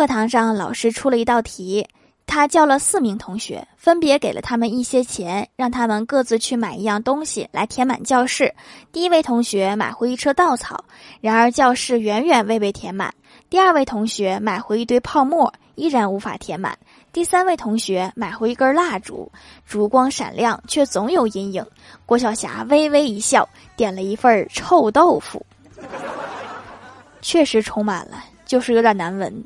课堂上老师出了一道题他叫了四名同学分别给了他们一些钱让他们各自去买一样东西来填满教室。第一位同学买回一车稻草然而教室远远未被填满。第二位同学买回一堆泡沫依然无法填满。第三位同学买回一根蜡烛烛光闪亮却总有阴影。郭晓霞微微一笑点了一份臭豆腐。确实充满了就是有点难闻。